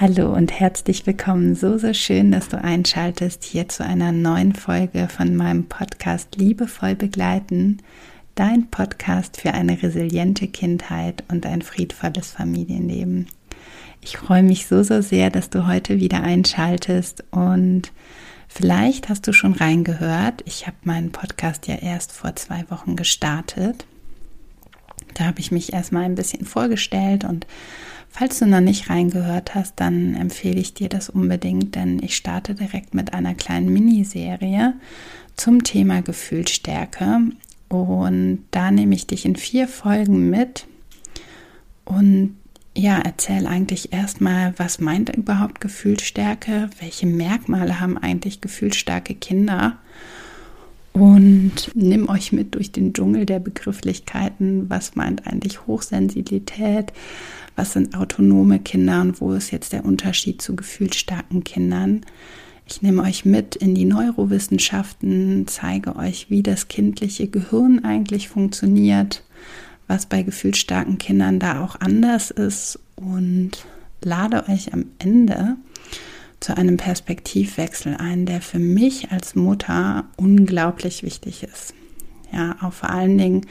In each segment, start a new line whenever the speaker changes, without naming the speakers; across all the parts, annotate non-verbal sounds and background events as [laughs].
Hallo und herzlich willkommen. So, so schön, dass du einschaltest hier zu einer neuen Folge von meinem Podcast Liebevoll begleiten. Dein Podcast für eine resiliente Kindheit und ein friedvolles Familienleben. Ich freue mich so, so sehr, dass du heute wieder einschaltest und vielleicht hast du schon reingehört. Ich habe meinen Podcast ja erst vor zwei Wochen gestartet. Da habe ich mich erstmal ein bisschen vorgestellt und Falls du noch nicht reingehört hast, dann empfehle ich dir das unbedingt, denn ich starte direkt mit einer kleinen Miniserie zum Thema Gefühlsstärke. Und da nehme ich dich in vier Folgen mit und ja, erzähl eigentlich erstmal, was meint überhaupt Gefühlsstärke? Welche Merkmale haben eigentlich gefühlsstarke Kinder? Und nimm euch mit durch den Dschungel der Begrifflichkeiten. Was meint eigentlich Hochsensibilität? was sind autonome Kinder und wo ist jetzt der Unterschied zu gefühlsstarken Kindern. Ich nehme euch mit in die Neurowissenschaften, zeige euch, wie das kindliche Gehirn eigentlich funktioniert, was bei gefühlsstarken Kindern da auch anders ist und lade euch am Ende zu einem Perspektivwechsel ein, der für mich als Mutter unglaublich wichtig ist. Ja, auch vor allen Dingen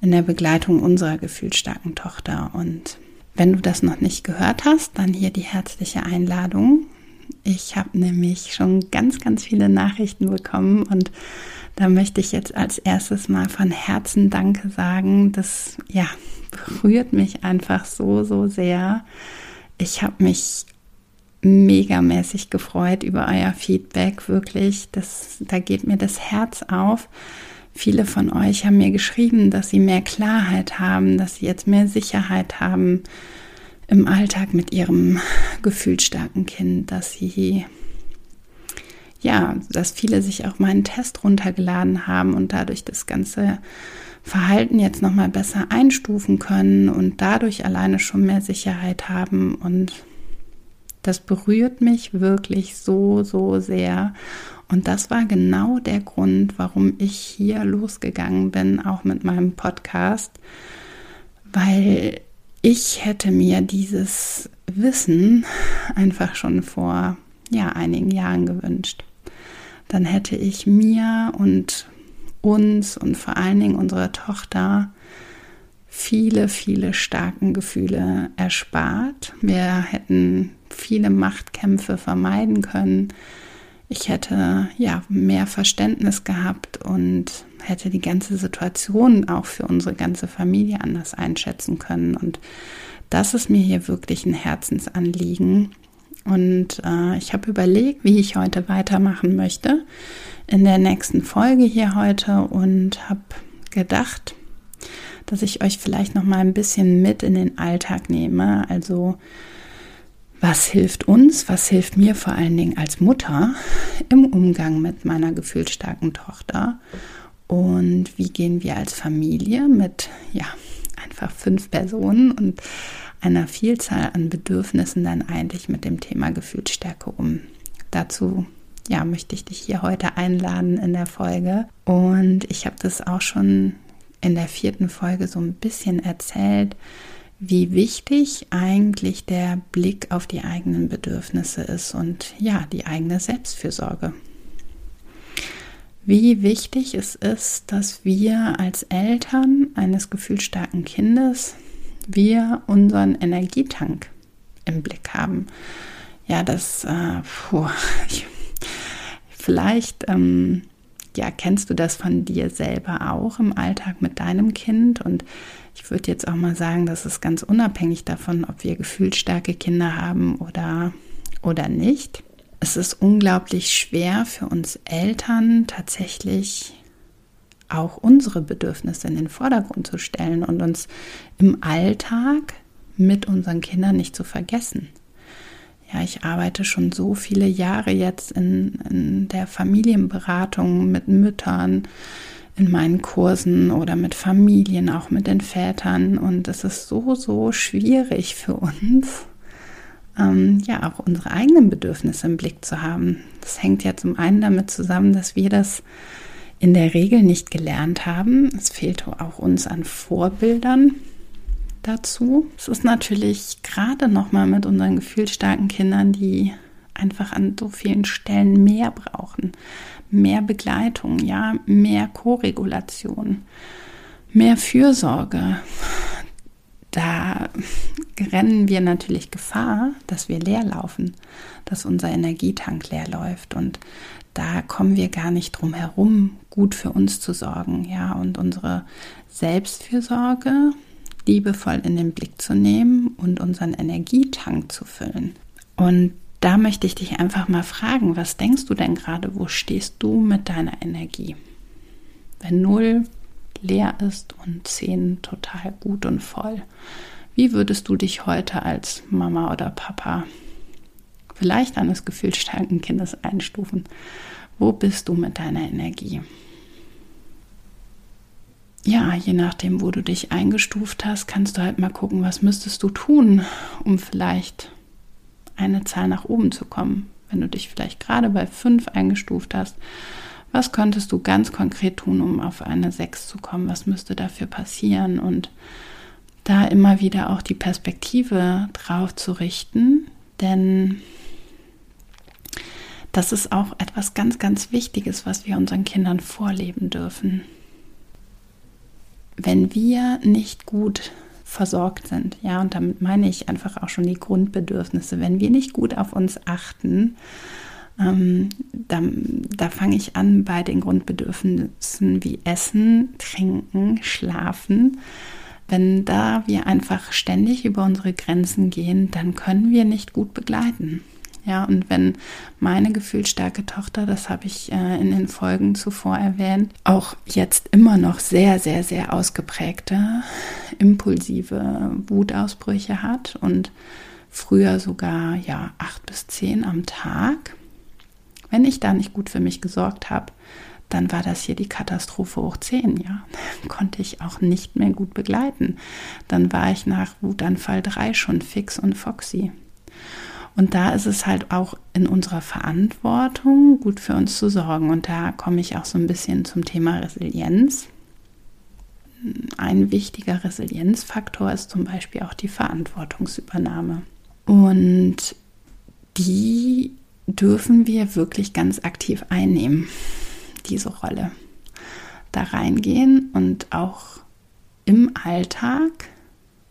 in der Begleitung unserer gefühlsstarken Tochter. Und wenn du das noch nicht gehört hast, dann hier die herzliche Einladung. Ich habe nämlich schon ganz, ganz viele Nachrichten bekommen und da möchte ich jetzt als erstes mal von Herzen Danke sagen. Das ja berührt mich einfach so, so sehr. Ich habe mich megamäßig gefreut über euer Feedback, wirklich. Das, da geht mir das Herz auf, Viele von euch haben mir geschrieben, dass sie mehr Klarheit haben, dass sie jetzt mehr Sicherheit haben im Alltag mit ihrem gefühlsstarken Kind, dass sie ja, dass viele sich auch meinen Test runtergeladen haben und dadurch das ganze Verhalten jetzt noch mal besser einstufen können und dadurch alleine schon mehr Sicherheit haben und das berührt mich wirklich so so sehr und das war genau der Grund, warum ich hier losgegangen bin, auch mit meinem Podcast, weil ich hätte mir dieses Wissen einfach schon vor ja, einigen Jahren gewünscht. Dann hätte ich mir und uns und vor allen Dingen unserer Tochter viele, viele starken Gefühle erspart. Wir hätten viele Machtkämpfe vermeiden können ich hätte ja mehr Verständnis gehabt und hätte die ganze Situation auch für unsere ganze Familie anders einschätzen können. Und das ist mir hier wirklich ein Herzensanliegen. Und äh, ich habe überlegt, wie ich heute weitermachen möchte in der nächsten Folge hier heute und habe gedacht, dass ich euch vielleicht noch mal ein bisschen mit in den Alltag nehme. Also was hilft uns, was hilft mir vor allen Dingen als Mutter im Umgang mit meiner gefühlsstarken Tochter und wie gehen wir als Familie mit, ja, einfach fünf Personen und einer Vielzahl an Bedürfnissen dann eigentlich mit dem Thema Gefühlsstärke um. Dazu ja, möchte ich dich hier heute einladen in der Folge. Und ich habe das auch schon in der vierten Folge so ein bisschen erzählt, wie wichtig eigentlich der Blick auf die eigenen Bedürfnisse ist und ja, die eigene Selbstfürsorge. Wie wichtig es ist, dass wir als Eltern eines gefühlsstarken Kindes wir unseren Energietank im Blick haben. Ja, das, äh, puh, ich, vielleicht ähm, ja, kennst du das von dir selber auch im Alltag mit deinem Kind und ich würde jetzt auch mal sagen, das ist ganz unabhängig davon, ob wir gefühlsstarke Kinder haben oder, oder nicht. Es ist unglaublich schwer für uns Eltern tatsächlich auch unsere Bedürfnisse in den Vordergrund zu stellen und uns im Alltag mit unseren Kindern nicht zu vergessen. Ja, ich arbeite schon so viele Jahre jetzt in, in der Familienberatung mit Müttern, in meinen Kursen oder mit Familien, auch mit den Vätern. Und es ist so, so schwierig für uns, ähm, ja, auch unsere eigenen Bedürfnisse im Blick zu haben. Das hängt ja zum einen damit zusammen, dass wir das in der Regel nicht gelernt haben. Es fehlt auch uns an Vorbildern dazu. Es ist natürlich gerade noch mal mit unseren gefühlsstarken Kindern, die einfach an so vielen Stellen mehr brauchen, mehr Begleitung, ja, mehr Koregulation, mehr Fürsorge. Da rennen wir natürlich Gefahr, dass wir leer laufen, dass unser Energietank leer läuft und da kommen wir gar nicht drum herum, gut für uns zu sorgen, ja, und unsere Selbstfürsorge liebevoll in den Blick zu nehmen und unseren Energietank zu füllen. Und da möchte ich dich einfach mal fragen, was denkst du denn gerade, wo stehst du mit deiner Energie? Wenn 0 leer ist und 10 total gut und voll, wie würdest du dich heute als Mama oder Papa vielleicht eines gefühlsstarken Kindes einstufen? Wo bist du mit deiner Energie? Ja, je nachdem, wo du dich eingestuft hast, kannst du halt mal gucken, was müsstest du tun, um vielleicht eine Zahl nach oben zu kommen. Wenn du dich vielleicht gerade bei 5 eingestuft hast, was könntest du ganz konkret tun, um auf eine 6 zu kommen? Was müsste dafür passieren? Und da immer wieder auch die Perspektive drauf zu richten, denn das ist auch etwas ganz, ganz Wichtiges, was wir unseren Kindern vorleben dürfen. Wenn wir nicht gut versorgt sind. Ja, und damit meine ich einfach auch schon die Grundbedürfnisse. Wenn wir nicht gut auf uns achten, ähm, da, da fange ich an bei den Grundbedürfnissen wie Essen, Trinken, Schlafen. Wenn da wir einfach ständig über unsere Grenzen gehen, dann können wir nicht gut begleiten. Ja, und wenn meine gefühlsstarke Tochter, das habe ich äh, in den Folgen zuvor erwähnt, auch jetzt immer noch sehr, sehr, sehr ausgeprägte, impulsive Wutausbrüche hat und früher sogar ja acht bis zehn am Tag. Wenn ich da nicht gut für mich gesorgt habe, dann war das hier die Katastrophe hoch zehn, ja. [laughs] Konnte ich auch nicht mehr gut begleiten. Dann war ich nach Wutanfall 3 schon fix und foxy. Und da ist es halt auch in unserer Verantwortung, gut für uns zu sorgen. Und da komme ich auch so ein bisschen zum Thema Resilienz. Ein wichtiger Resilienzfaktor ist zum Beispiel auch die Verantwortungsübernahme. Und die dürfen wir wirklich ganz aktiv einnehmen, diese Rolle. Da reingehen und auch im Alltag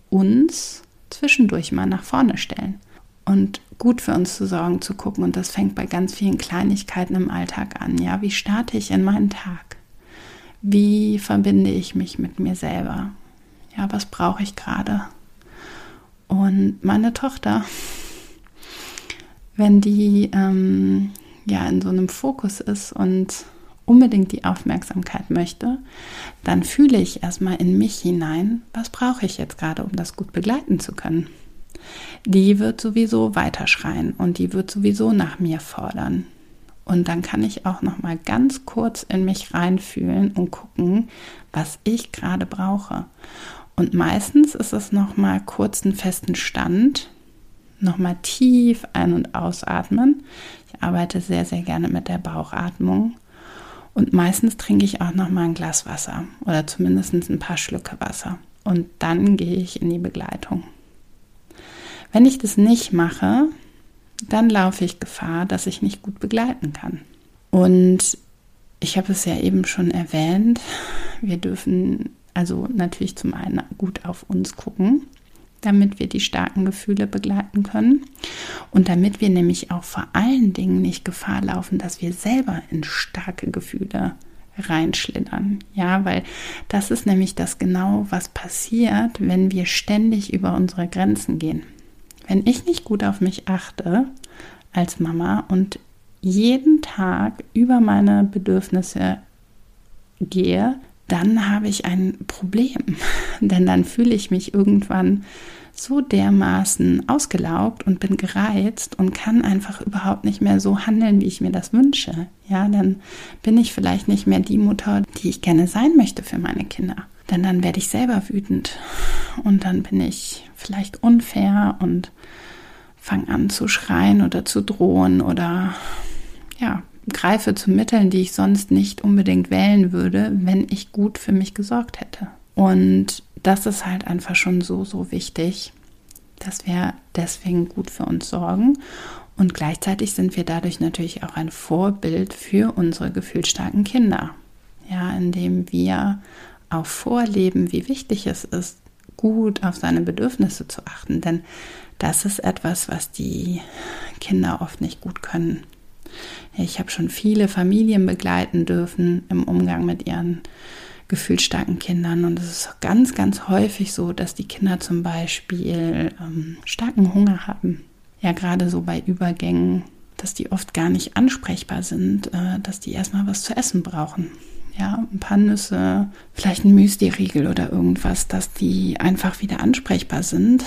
uns zwischendurch mal nach vorne stellen und gut für uns zu sorgen, zu gucken. Und das fängt bei ganz vielen Kleinigkeiten im Alltag an. Ja, wie starte ich in meinen Tag? Wie verbinde ich mich mit mir selber? Ja, was brauche ich gerade? Und meine Tochter, wenn die ähm, ja in so einem Fokus ist und unbedingt die Aufmerksamkeit möchte, dann fühle ich erstmal in mich hinein, was brauche ich jetzt gerade, um das gut begleiten zu können die wird sowieso weiterschreien und die wird sowieso nach mir fordern. Und dann kann ich auch noch mal ganz kurz in mich reinfühlen und gucken, was ich gerade brauche. Und meistens ist es noch mal kurz einen festen Stand, noch mal tief ein- und ausatmen. Ich arbeite sehr sehr gerne mit der Bauchatmung. Und meistens trinke ich auch noch mal ein Glas Wasser oder zumindest ein paar Schlücke Wasser. Und dann gehe ich in die Begleitung. Wenn ich das nicht mache, dann laufe ich Gefahr, dass ich nicht gut begleiten kann. Und ich habe es ja eben schon erwähnt, wir dürfen also natürlich zum einen gut auf uns gucken, damit wir die starken Gefühle begleiten können und damit wir nämlich auch vor allen Dingen nicht Gefahr laufen, dass wir selber in starke Gefühle reinschlittern. Ja, weil das ist nämlich das genau, was passiert, wenn wir ständig über unsere Grenzen gehen. Wenn ich nicht gut auf mich achte als Mama und jeden Tag über meine Bedürfnisse gehe, dann habe ich ein Problem. [laughs] Denn dann fühle ich mich irgendwann so dermaßen ausgelaugt und bin gereizt und kann einfach überhaupt nicht mehr so handeln, wie ich mir das wünsche. Ja, dann bin ich vielleicht nicht mehr die Mutter, die ich gerne sein möchte für meine Kinder. Denn dann werde ich selber wütend und dann bin ich vielleicht unfair und fange an zu schreien oder zu drohen oder ja, greife zu Mitteln, die ich sonst nicht unbedingt wählen würde, wenn ich gut für mich gesorgt hätte. Und das ist halt einfach schon so, so wichtig, dass wir deswegen gut für uns sorgen. Und gleichzeitig sind wir dadurch natürlich auch ein Vorbild für unsere gefühlsstarken Kinder. Ja, indem wir auch vorleben, wie wichtig es ist, gut auf seine Bedürfnisse zu achten. Denn das ist etwas, was die Kinder oft nicht gut können. Ich habe schon viele Familien begleiten dürfen im Umgang mit ihren gefühlsstarken Kindern. Und es ist ganz, ganz häufig so, dass die Kinder zum Beispiel ähm, starken Hunger haben. Ja, gerade so bei Übergängen, dass die oft gar nicht ansprechbar sind, äh, dass die erstmal was zu essen brauchen. Ja, ein paar Nüsse, vielleicht ein Müsli-Riegel oder irgendwas, dass die einfach wieder ansprechbar sind.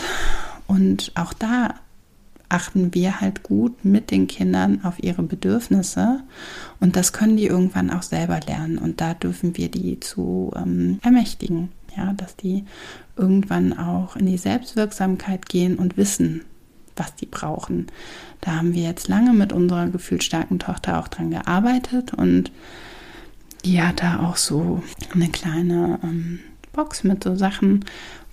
Und auch da achten wir halt gut mit den Kindern auf ihre Bedürfnisse und das können die irgendwann auch selber lernen und da dürfen wir die zu ähm, ermächtigen, ja, dass die irgendwann auch in die Selbstwirksamkeit gehen und wissen, was die brauchen. Da haben wir jetzt lange mit unserer gefühlsstarken Tochter auch dran gearbeitet und die hat da auch so eine kleine ähm, Box mit so Sachen,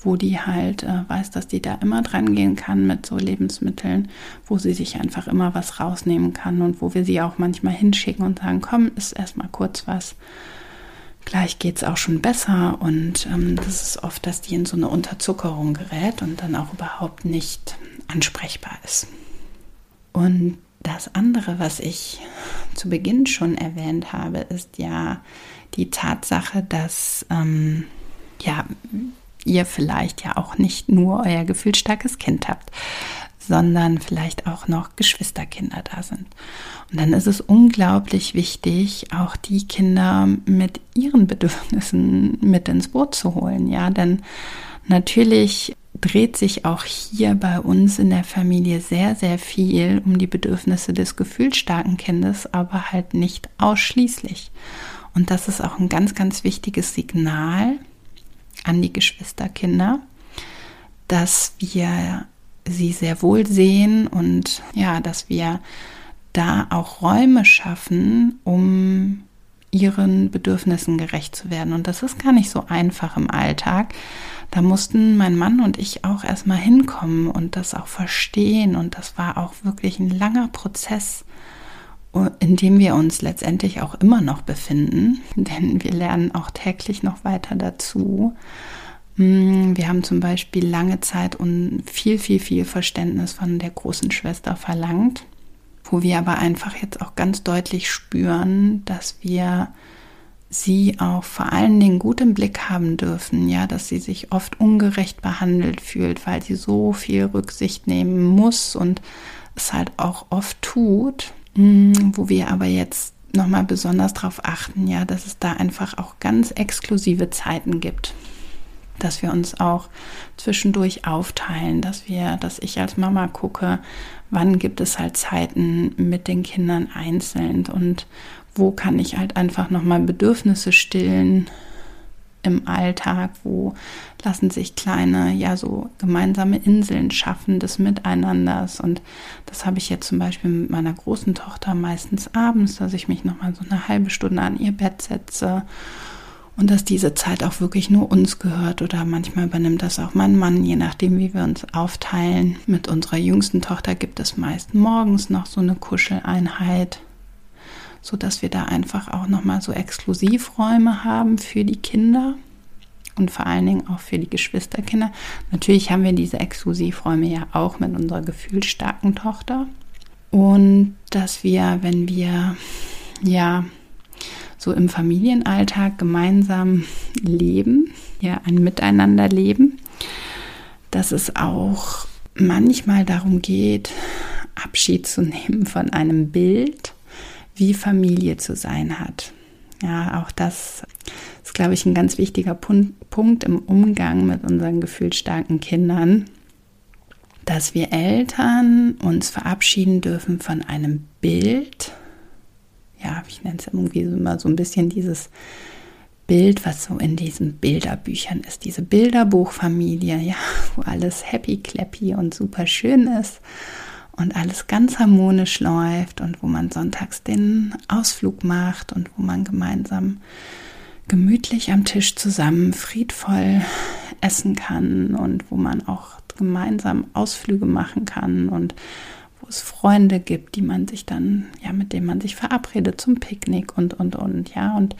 wo die halt äh, weiß, dass die da immer dran gehen kann mit so Lebensmitteln, wo sie sich einfach immer was rausnehmen kann und wo wir sie auch manchmal hinschicken und sagen, komm, ist erstmal kurz was. Gleich geht es auch schon besser und ähm, das ist oft, dass die in so eine Unterzuckerung gerät und dann auch überhaupt nicht ansprechbar ist. Und das andere, was ich zu Beginn schon erwähnt habe, ist ja die Tatsache, dass ähm, ja, ihr vielleicht ja auch nicht nur euer gefühlsstarkes Kind habt, sondern vielleicht auch noch Geschwisterkinder da sind. Und dann ist es unglaublich wichtig, auch die Kinder mit ihren Bedürfnissen mit ins Boot zu holen. Ja, denn natürlich dreht sich auch hier bei uns in der Familie sehr, sehr viel um die Bedürfnisse des gefühlsstarken Kindes, aber halt nicht ausschließlich. Und das ist auch ein ganz, ganz wichtiges Signal, an die Geschwisterkinder, dass wir sie sehr wohl sehen und ja, dass wir da auch Räume schaffen, um ihren Bedürfnissen gerecht zu werden. Und das ist gar nicht so einfach im Alltag. Da mussten mein Mann und ich auch erstmal hinkommen und das auch verstehen. Und das war auch wirklich ein langer Prozess, in dem wir uns letztendlich auch immer noch befinden, [laughs] denn wir lernen auch täglich noch weiter dazu. Mm, wir haben zum Beispiel lange Zeit und viel, viel, viel Verständnis von der großen Schwester verlangt, wo wir aber einfach jetzt auch ganz deutlich spüren, dass wir sie auch vor allen Dingen gut im Blick haben dürfen, ja, dass sie sich oft ungerecht behandelt fühlt, weil sie so viel Rücksicht nehmen muss und es halt auch oft tut Mm, wo wir aber jetzt nochmal besonders darauf achten, ja, dass es da einfach auch ganz exklusive Zeiten gibt. Dass wir uns auch zwischendurch aufteilen, dass wir, dass ich als Mama gucke, wann gibt es halt Zeiten mit den Kindern einzeln und wo kann ich halt einfach nochmal Bedürfnisse stillen, im Alltag, wo lassen sich kleine, ja, so gemeinsame Inseln schaffen des Miteinanders. Und das habe ich jetzt zum Beispiel mit meiner großen Tochter meistens abends, dass ich mich nochmal so eine halbe Stunde an ihr Bett setze und dass diese Zeit auch wirklich nur uns gehört oder manchmal übernimmt das auch mein Mann, je nachdem, wie wir uns aufteilen. Mit unserer jüngsten Tochter gibt es meist morgens noch so eine Kuscheleinheit so dass wir da einfach auch nochmal so Exklusivräume haben für die Kinder und vor allen Dingen auch für die Geschwisterkinder. Natürlich haben wir diese Exklusivräume ja auch mit unserer gefühlsstarken Tochter. Und dass wir, wenn wir ja so im Familienalltag gemeinsam leben, ja ein Miteinander leben, dass es auch manchmal darum geht, Abschied zu nehmen von einem Bild wie Familie zu sein hat. Ja, auch das ist, glaube ich, ein ganz wichtiger Punkt im Umgang mit unseren gefühlsstarken Kindern, dass wir Eltern uns verabschieden dürfen von einem Bild. Ja, ich nenne es irgendwie immer so ein bisschen dieses Bild, was so in diesen Bilderbüchern ist. Diese Bilderbuchfamilie, ja, [laughs] wo alles happy, clappy und super schön ist und alles ganz harmonisch läuft und wo man sonntags den Ausflug macht und wo man gemeinsam gemütlich am Tisch zusammen friedvoll essen kann und wo man auch gemeinsam Ausflüge machen kann und es Freunde gibt, die man sich dann, ja, mit denen man sich verabredet zum Picknick und, und, und, ja, und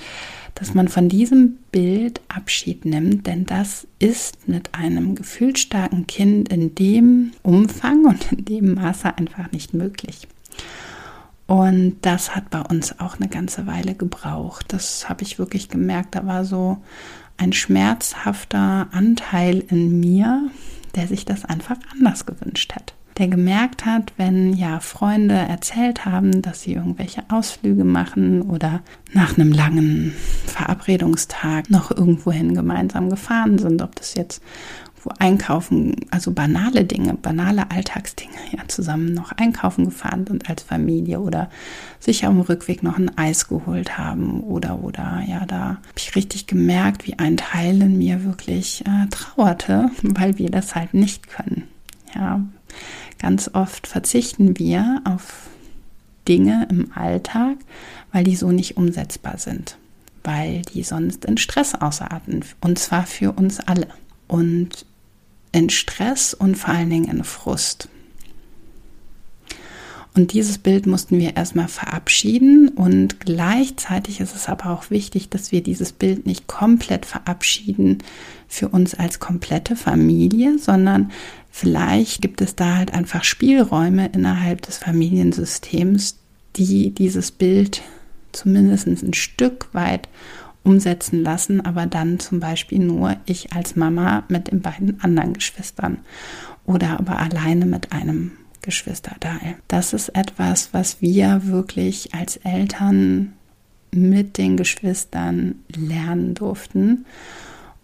dass man von diesem Bild Abschied nimmt, denn das ist mit einem gefühlsstarken Kind in dem Umfang und in dem Maße einfach nicht möglich. Und das hat bei uns auch eine ganze Weile gebraucht. Das habe ich wirklich gemerkt. Da war so ein schmerzhafter Anteil in mir, der sich das einfach anders gewünscht hat. Der gemerkt hat, wenn ja Freunde erzählt haben, dass sie irgendwelche Ausflüge machen oder nach einem langen Verabredungstag noch irgendwohin gemeinsam gefahren sind, ob das jetzt wo einkaufen, also banale Dinge, banale Alltagsdinge, ja, zusammen noch einkaufen gefahren sind als Familie oder sich am Rückweg noch ein Eis geholt haben oder, oder, ja, da habe ich richtig gemerkt, wie ein Teil in mir wirklich äh, trauerte, [laughs] weil wir das halt nicht können. Ja, ganz oft verzichten wir auf Dinge im Alltag, weil die so nicht umsetzbar sind, weil die sonst in Stress ausarten und zwar für uns alle. Und in Stress und vor allen Dingen in Frust. Und dieses Bild mussten wir erstmal verabschieden und gleichzeitig ist es aber auch wichtig, dass wir dieses Bild nicht komplett verabschieden für uns als komplette Familie, sondern vielleicht gibt es da halt einfach Spielräume innerhalb des Familiensystems, die dieses Bild zumindest ein Stück weit umsetzen lassen, aber dann zum Beispiel nur ich als Mama mit den beiden anderen Geschwistern oder aber alleine mit einem Geschwisterteil. Das ist etwas, was wir wirklich als Eltern mit den Geschwistern lernen durften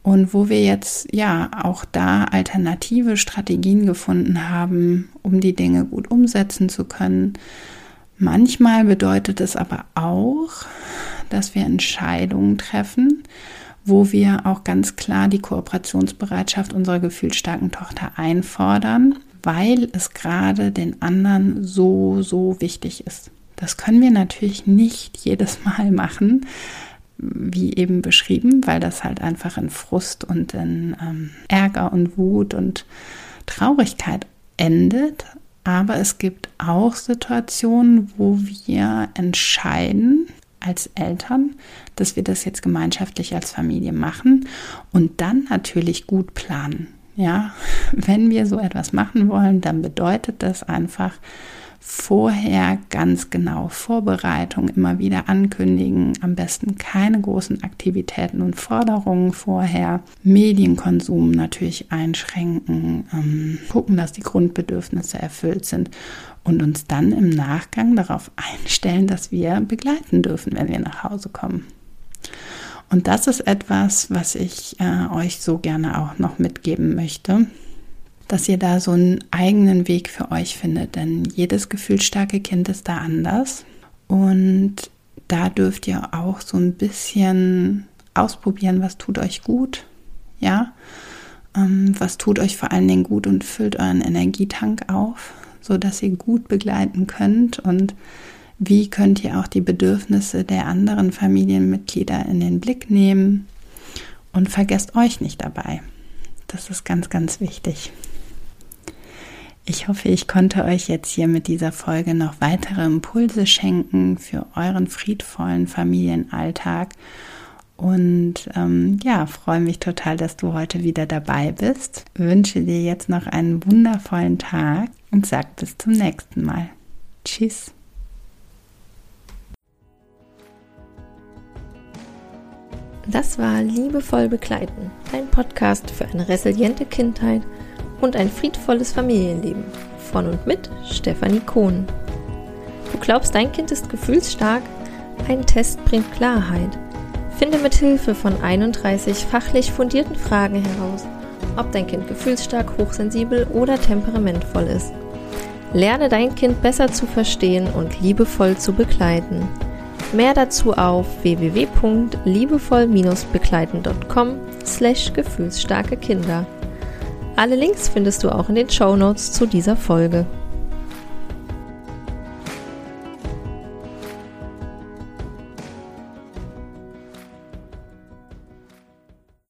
und wo wir jetzt ja auch da alternative Strategien gefunden haben, um die Dinge gut umsetzen zu können. Manchmal bedeutet es aber auch, dass wir Entscheidungen treffen, wo wir auch ganz klar die Kooperationsbereitschaft unserer gefühlsstarken Tochter einfordern, weil es gerade den anderen so, so wichtig ist. Das können wir natürlich nicht jedes Mal machen, wie eben beschrieben, weil das halt einfach in Frust und in ähm, Ärger und Wut und Traurigkeit endet. Aber es gibt auch Situationen, wo wir entscheiden, als Eltern, dass wir das jetzt gemeinschaftlich als Familie machen und dann natürlich gut planen. Ja, [laughs] wenn wir so etwas machen wollen, dann bedeutet das einfach vorher ganz genau Vorbereitung, immer wieder ankündigen, am besten keine großen Aktivitäten und Forderungen vorher, Medienkonsum natürlich einschränken, ähm, gucken, dass die Grundbedürfnisse erfüllt sind und uns dann im Nachgang darauf einstellen, dass wir begleiten dürfen, wenn wir nach Hause kommen. Und das ist etwas, was ich äh, euch so gerne auch noch mitgeben möchte, dass ihr da so einen eigenen Weg für euch findet, denn jedes gefühlsstarke Kind ist da anders und da dürft ihr auch so ein bisschen ausprobieren, was tut euch gut, ja, ähm, was tut euch vor allen Dingen gut und füllt euren Energietank auf so dass ihr gut begleiten könnt und wie könnt ihr auch die Bedürfnisse der anderen Familienmitglieder in den Blick nehmen und vergesst euch nicht dabei. Das ist ganz, ganz wichtig. Ich hoffe, ich konnte euch jetzt hier mit dieser Folge noch weitere Impulse schenken für euren friedvollen Familienalltag. Und ähm, ja, freue mich total, dass du heute wieder dabei bist. Wünsche dir jetzt noch einen wundervollen Tag und sag bis zum nächsten Mal. Tschüss.
Das war Liebevoll begleiten, dein Podcast für eine resiliente Kindheit und ein friedvolles Familienleben. Von und mit Stefanie Kohn. Du glaubst, dein Kind ist gefühlsstark? Ein Test bringt Klarheit. Finde mit Hilfe von 31 fachlich fundierten Fragen heraus, ob dein Kind gefühlsstark, hochsensibel oder temperamentvoll ist. Lerne dein Kind besser zu verstehen und liebevoll zu begleiten. Mehr dazu auf www.liebevoll-begleiten.com slash gefühlsstarke Kinder. Alle Links findest du auch in den Show Notes zu dieser Folge.